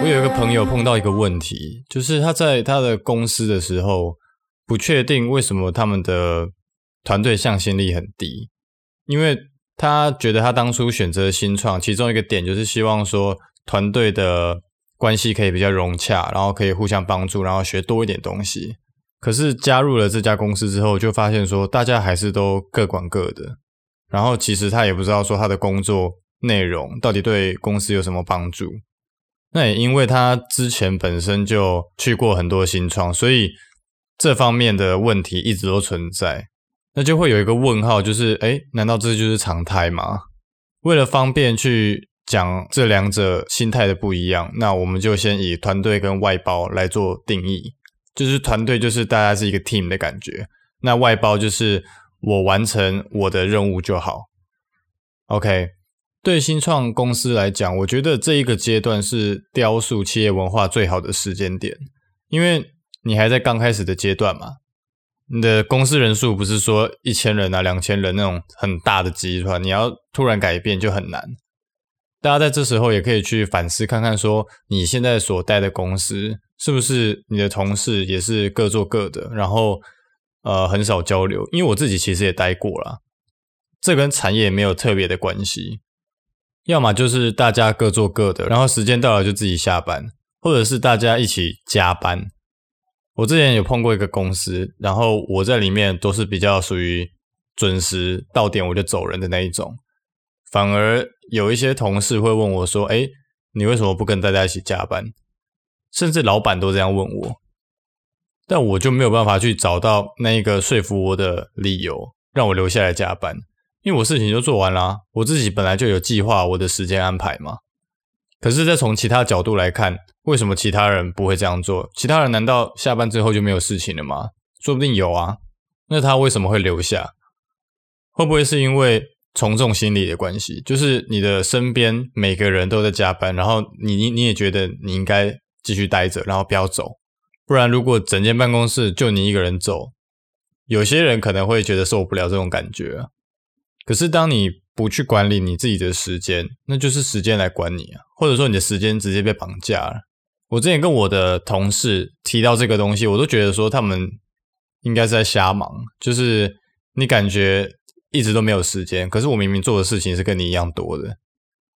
我有一个朋友碰到一个问题，就是他在他的公司的时候，不确定为什么他们的团队向心力很低，因为他觉得他当初选择新创，其中一个点就是希望说团队的关系可以比较融洽，然后可以互相帮助，然后学多一点东西。可是加入了这家公司之后，就发现说大家还是都各管各的，然后其实他也不知道说他的工作内容到底对公司有什么帮助。那也因为他之前本身就去过很多新创，所以。这方面的问题一直都存在，那就会有一个问号，就是诶，难道这就是常态吗？为了方便去讲这两者心态的不一样，那我们就先以团队跟外包来做定义。就是团队就是大家是一个 team 的感觉，那外包就是我完成我的任务就好。OK，对新创公司来讲，我觉得这一个阶段是雕塑企业文化最好的时间点，因为。你还在刚开始的阶段嘛？你的公司人数不是说一千人啊、两千人那种很大的集团，你要突然改变就很难。大家在这时候也可以去反思看看，说你现在所待的公司是不是你的同事也是各做各的，然后呃很少交流。因为我自己其实也待过啦，这跟产业没有特别的关系。要么就是大家各做各的，然后时间到了就自己下班，或者是大家一起加班。我之前有碰过一个公司，然后我在里面都是比较属于准时到点我就走人的那一种，反而有一些同事会问我说：“哎，你为什么不跟大家一起加班？”甚至老板都这样问我，但我就没有办法去找到那一个说服我的理由，让我留下来加班，因为我事情就做完啦，我自己本来就有计划我的时间安排嘛。可是再从其他角度来看，为什么其他人不会这样做？其他人难道下班之后就没有事情了吗？说不定有啊。那他为什么会留下？会不会是因为从众心理的关系？就是你的身边每个人都在加班，然后你你你也觉得你应该继续待着，然后不要走。不然如果整间办公室就你一个人走，有些人可能会觉得受不了这种感觉。可是当你不去管理你自己的时间，那就是时间来管你啊，或者说你的时间直接被绑架了。我之前跟我的同事提到这个东西，我都觉得说他们应该是在瞎忙，就是你感觉一直都没有时间，可是我明明做的事情是跟你一样多的，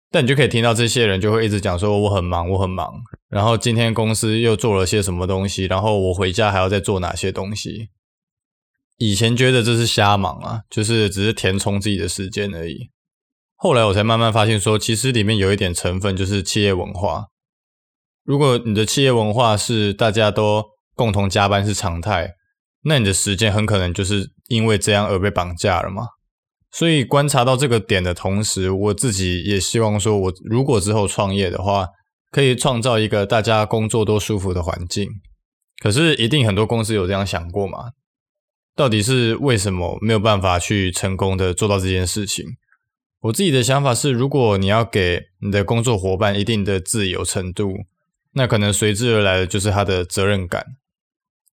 但你就可以听到这些人就会一直讲说我很忙，我很忙，然后今天公司又做了些什么东西，然后我回家还要再做哪些东西。以前觉得这是瞎忙啊，就是只是填充自己的时间而已。后来我才慢慢发现说，其实里面有一点成分就是企业文化。如果你的企业文化是大家都共同加班是常态，那你的时间很可能就是因为这样而被绑架了嘛。所以观察到这个点的同时，我自己也希望说，我如果之后创业的话，可以创造一个大家工作都舒服的环境。可是一定很多公司有这样想过嘛？到底是为什么没有办法去成功的做到这件事情？我自己的想法是，如果你要给你的工作伙伴一定的自由程度，那可能随之而来的就是他的责任感。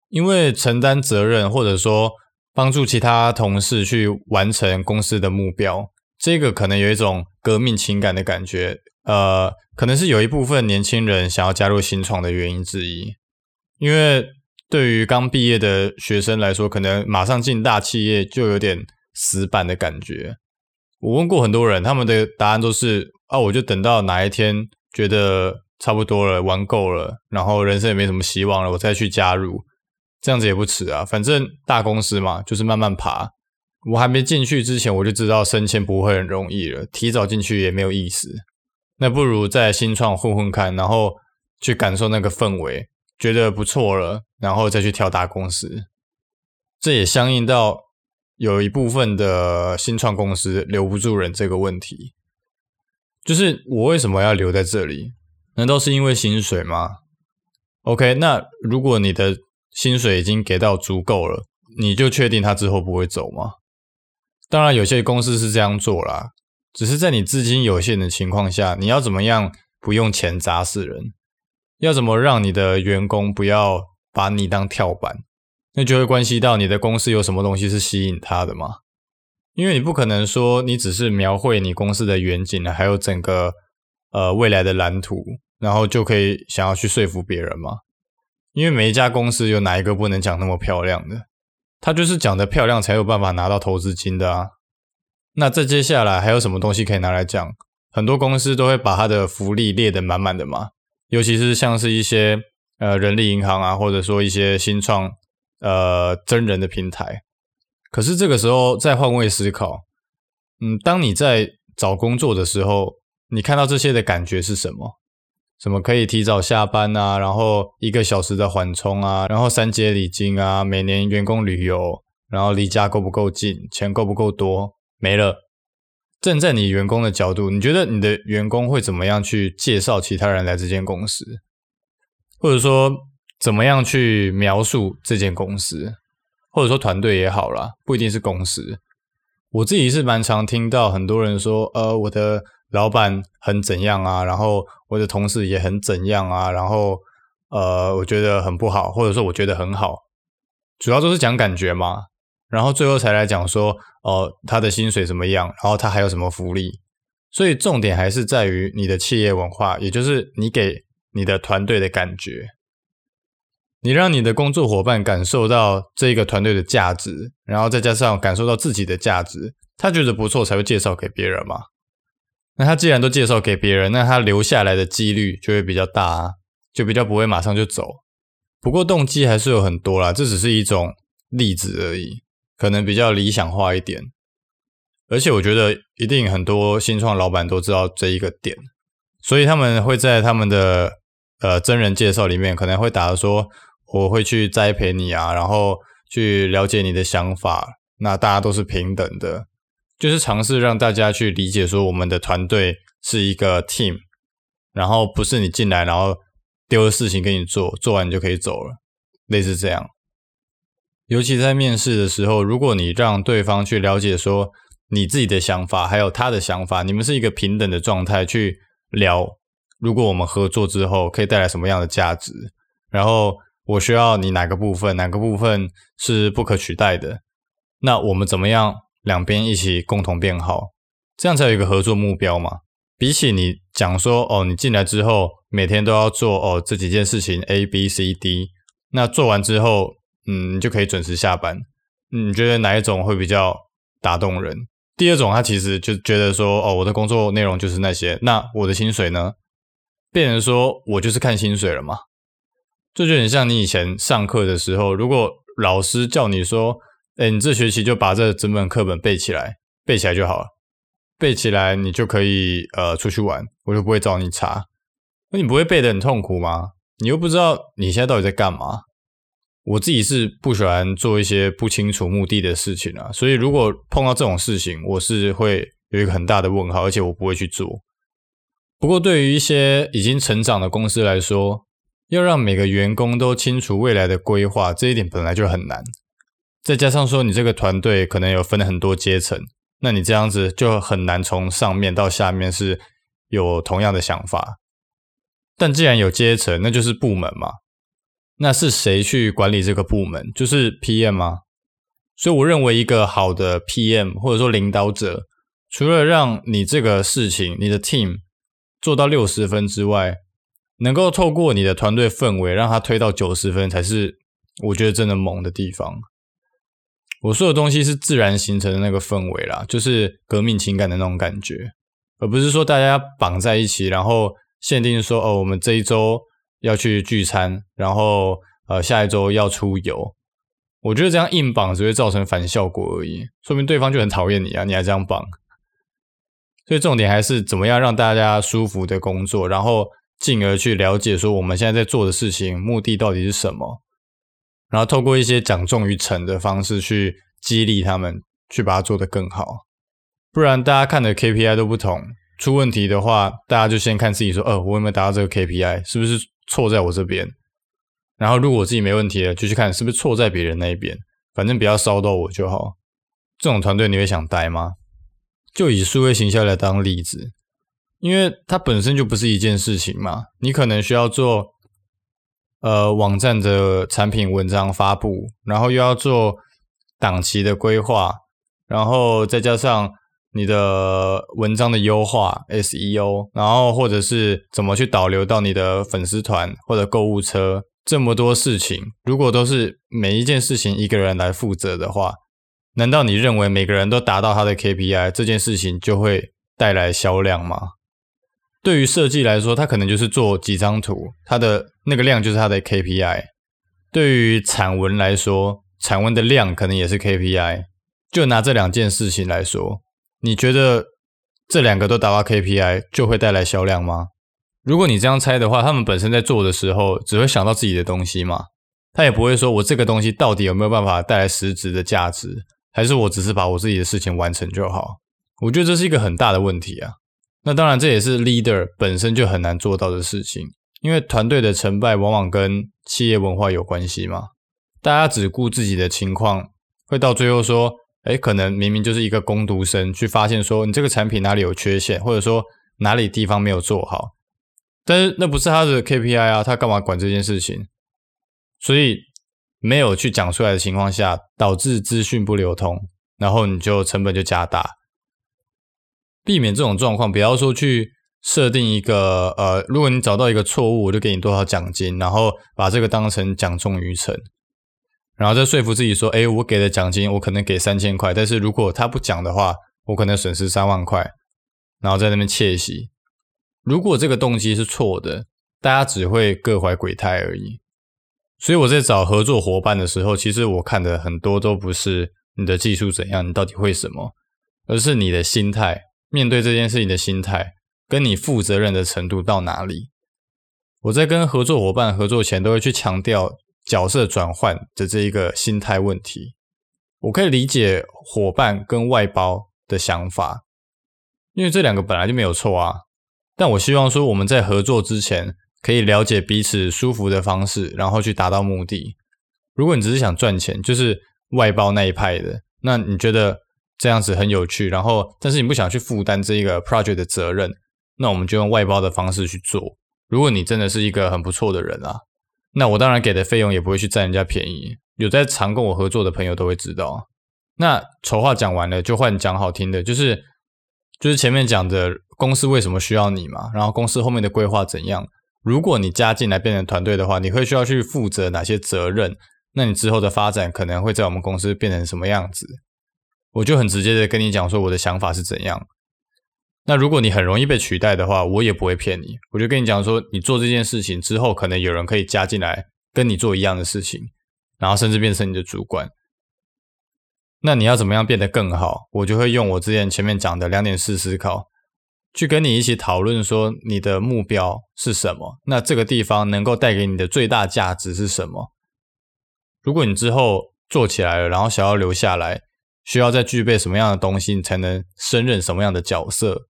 因为承担责任，或者说帮助其他同事去完成公司的目标，这个可能有一种革命情感的感觉。呃，可能是有一部分年轻人想要加入新创的原因之一，因为。对于刚毕业的学生来说，可能马上进大企业就有点死板的感觉。我问过很多人，他们的答案都是：啊，我就等到哪一天觉得差不多了，玩够了，然后人生也没什么希望了，我再去加入，这样子也不迟啊。反正大公司嘛，就是慢慢爬。我还没进去之前，我就知道升迁不会很容易了，提早进去也没有意思。那不如在新创混混看，然后去感受那个氛围。觉得不错了，然后再去挑大公司，这也相应到有一部分的新创公司留不住人这个问题。就是我为什么要留在这里？难道是因为薪水吗？OK，那如果你的薪水已经给到足够了，你就确定他之后不会走吗？当然，有些公司是这样做啦，只是在你资金有限的情况下，你要怎么样不用钱砸死人？要怎么让你的员工不要把你当跳板？那就会关系到你的公司有什么东西是吸引他的嘛。因为你不可能说你只是描绘你公司的远景，还有整个呃未来的蓝图，然后就可以想要去说服别人嘛。因为每一家公司有哪一个不能讲那么漂亮的？他就是讲得漂亮才有办法拿到投资金的啊。那再接下来还有什么东西可以拿来讲？很多公司都会把它的福利列得满满的嘛，尤其是像是一些呃人力银行啊，或者说一些新创呃真人的平台。可是这个时候再换位思考，嗯，当你在找工作的时候，你看到这些的感觉是什么？什么可以提早下班啊，然后一个小时的缓冲啊，然后三节礼金啊，每年员工旅游，然后离家够不够近，钱够不够多，没了。站在你员工的角度，你觉得你的员工会怎么样去介绍其他人来这间公司，或者说怎么样去描述这间公司？或者说团队也好啦，不一定是公司。我自己是蛮常听到很多人说，呃，我的老板很怎样啊，然后我的同事也很怎样啊，然后呃，我觉得很不好，或者说我觉得很好，主要都是讲感觉嘛。然后最后才来讲说，哦、他的薪水怎么样，然后他还有什么福利。所以重点还是在于你的企业文化，也就是你给你的团队的感觉。你让你的工作伙伴感受到这个团队的价值，然后再加上感受到自己的价值，他觉得不错才会介绍给别人嘛。那他既然都介绍给别人，那他留下来的几率就会比较大啊，就比较不会马上就走。不过动机还是有很多啦，这只是一种例子而已，可能比较理想化一点。而且我觉得一定很多新创老板都知道这一个点，所以他们会在他们的呃真人介绍里面可能会打的说。我会去栽培你啊，然后去了解你的想法。那大家都是平等的，就是尝试让大家去理解说，我们的团队是一个 team，然后不是你进来然后丢了事情给你做，做完你就可以走了，类似这样。尤其在面试的时候，如果你让对方去了解说你自己的想法，还有他的想法，你们是一个平等的状态去聊，如果我们合作之后可以带来什么样的价值，然后。我需要你哪个部分，哪个部分是不可取代的？那我们怎么样两边一起共同变好？这样才有一个合作目标嘛。比起你讲说哦，你进来之后每天都要做哦这几件事情 A B C D，那做完之后，嗯，你就可以准时下班。你觉得哪一种会比较打动人？第二种，他其实就觉得说哦，我的工作内容就是那些，那我的薪水呢？变成说我就是看薪水了嘛。这就很像你以前上课的时候，如果老师叫你说：“哎，你这学期就把这整本课本背起来，背起来就好了，背起来你就可以呃出去玩，我就不会找你查。”那你不会背得很痛苦吗？你又不知道你现在到底在干嘛。我自己是不喜欢做一些不清楚目的的事情啊，所以如果碰到这种事情，我是会有一个很大的问号，而且我不会去做。不过对于一些已经成长的公司来说，要让每个员工都清楚未来的规划，这一点本来就很难。再加上说，你这个团队可能有分很多阶层，那你这样子就很难从上面到下面是有同样的想法。但既然有阶层，那就是部门嘛。那是谁去管理这个部门？就是 PM 吗？所以我认为一个好的 PM 或者说领导者，除了让你这个事情、你的 team 做到六十分之外，能够透过你的团队氛围让他推到九十分，才是我觉得真的猛的地方。我说的东西是自然形成的那个氛围啦，就是革命情感的那种感觉，而不是说大家绑在一起，然后限定说哦，我们这一周要去聚餐，然后呃下一周要出游。我觉得这样硬绑只会造成反效果而已，说明对方就很讨厌你啊，你还这样绑。所以重点还是怎么样让大家舒服的工作，然后。进而去了解说我们现在在做的事情目的到底是什么，然后透过一些讲重于诚的方式去激励他们去把它做得更好。不然大家看的 KPI 都不同，出问题的话，大家就先看自己说，呃，我有没有达到这个 KPI，是不是错在我这边？然后如果自己没问题了，就去看是不是错在别人那一边，反正不要烧到我就好。这种团队你会想待吗？就以数位行销来当例子。因为它本身就不是一件事情嘛，你可能需要做呃网站的产品文章发布，然后又要做档期的规划，然后再加上你的文章的优化 SEO，然后或者是怎么去导流到你的粉丝团或者购物车，这么多事情，如果都是每一件事情一个人来负责的话，难道你认为每个人都达到他的 KPI，这件事情就会带来销量吗？对于设计来说，他可能就是做几张图，他的那个量就是他的 KPI。对于产文来说，产文的量可能也是 KPI。就拿这两件事情来说，你觉得这两个都达到 KPI 就会带来销量吗？如果你这样猜的话，他们本身在做的时候只会想到自己的东西嘛，他也不会说我这个东西到底有没有办法带来实质的价值。还是我只是把我自己的事情完成就好？我觉得这是一个很大的问题啊。那当然，这也是 leader 本身就很难做到的事情，因为团队的成败往往跟企业文化有关系嘛。大家只顾自己的情况，会到最后说，诶，可能明明就是一个工读生去发现说，你这个产品哪里有缺陷，或者说哪里地方没有做好，但是那不是他的 KPI 啊，他干嘛管这件事情？所以。没有去讲出来的情况下，导致资讯不流通，然后你就成本就加大。避免这种状况，不要说去设定一个呃，如果你找到一个错误，我就给你多少奖金，然后把这个当成奖重于成，然后再说服自己说，诶，我给的奖金我可能给三千块，但是如果他不讲的话，我可能损失三万块，然后在那边窃喜。如果这个动机是错的，大家只会各怀鬼胎而已。所以我在找合作伙伴的时候，其实我看的很多都不是你的技术怎样，你到底会什么，而是你的心态，面对这件事情的心态，跟你负责任的程度到哪里。我在跟合作伙伴合作前，都会去强调角色转换的这一个心态问题。我可以理解伙伴跟外包的想法，因为这两个本来就没有错啊。但我希望说，我们在合作之前，可以了解彼此舒服的方式，然后去达到目的。如果你只是想赚钱，就是外包那一派的，那你觉得这样子很有趣，然后但是你不想去负担这一个 project 的责任，那我们就用外包的方式去做。如果你真的是一个很不错的人啊，那我当然给的费用也不会去占人家便宜。有在常跟我合作的朋友都会知道。那丑话讲完了，就换讲好听的，就是就是前面讲的公司为什么需要你嘛，然后公司后面的规划怎样。如果你加进来变成团队的话，你会需要去负责哪些责任？那你之后的发展可能会在我们公司变成什么样子？我就很直接的跟你讲说我的想法是怎样。那如果你很容易被取代的话，我也不会骗你，我就跟你讲说，你做这件事情之后，可能有人可以加进来跟你做一样的事情，然后甚至变成你的主管。那你要怎么样变得更好？我就会用我之前前面讲的两点式思考。去跟你一起讨论说你的目标是什么？那这个地方能够带给你的最大价值是什么？如果你之后做起来了，然后想要留下来，需要再具备什么样的东西，才能胜任什么样的角色？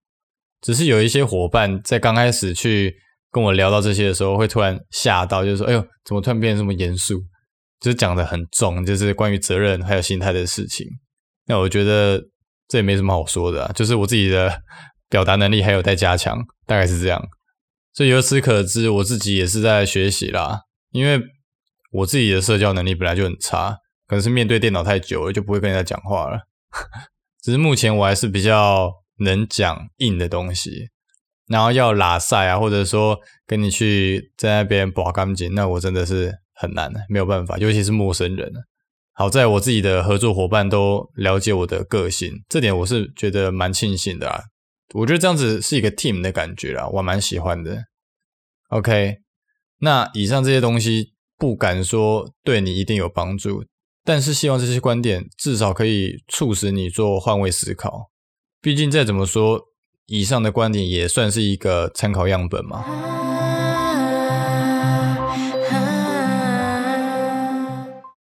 只是有一些伙伴在刚开始去跟我聊到这些的时候，会突然吓到，就是说：“哎呦，怎么突然变得这么严肃？”就是讲得很重，就是关于责任还有心态的事情。那我觉得这也没什么好说的，就是我自己的。表达能力还有待加强，大概是这样。所以由此可知，我自己也是在学习啦。因为我自己的社交能力本来就很差，可能是面对电脑太久了，就不会跟人家讲话了。只是目前我还是比较能讲硬的东西，然后要拉赛啊，或者说跟你去在那边拔干净，那我真的是很难，没有办法，尤其是陌生人。好在我自己的合作伙伴都了解我的个性，这点我是觉得蛮庆幸的啊。我觉得这样子是一个 team 的感觉啦，我蛮喜欢的。OK，那以上这些东西不敢说对你一定有帮助，但是希望这些观点至少可以促使你做换位思考。毕竟再怎么说，以上的观点也算是一个参考样本嘛。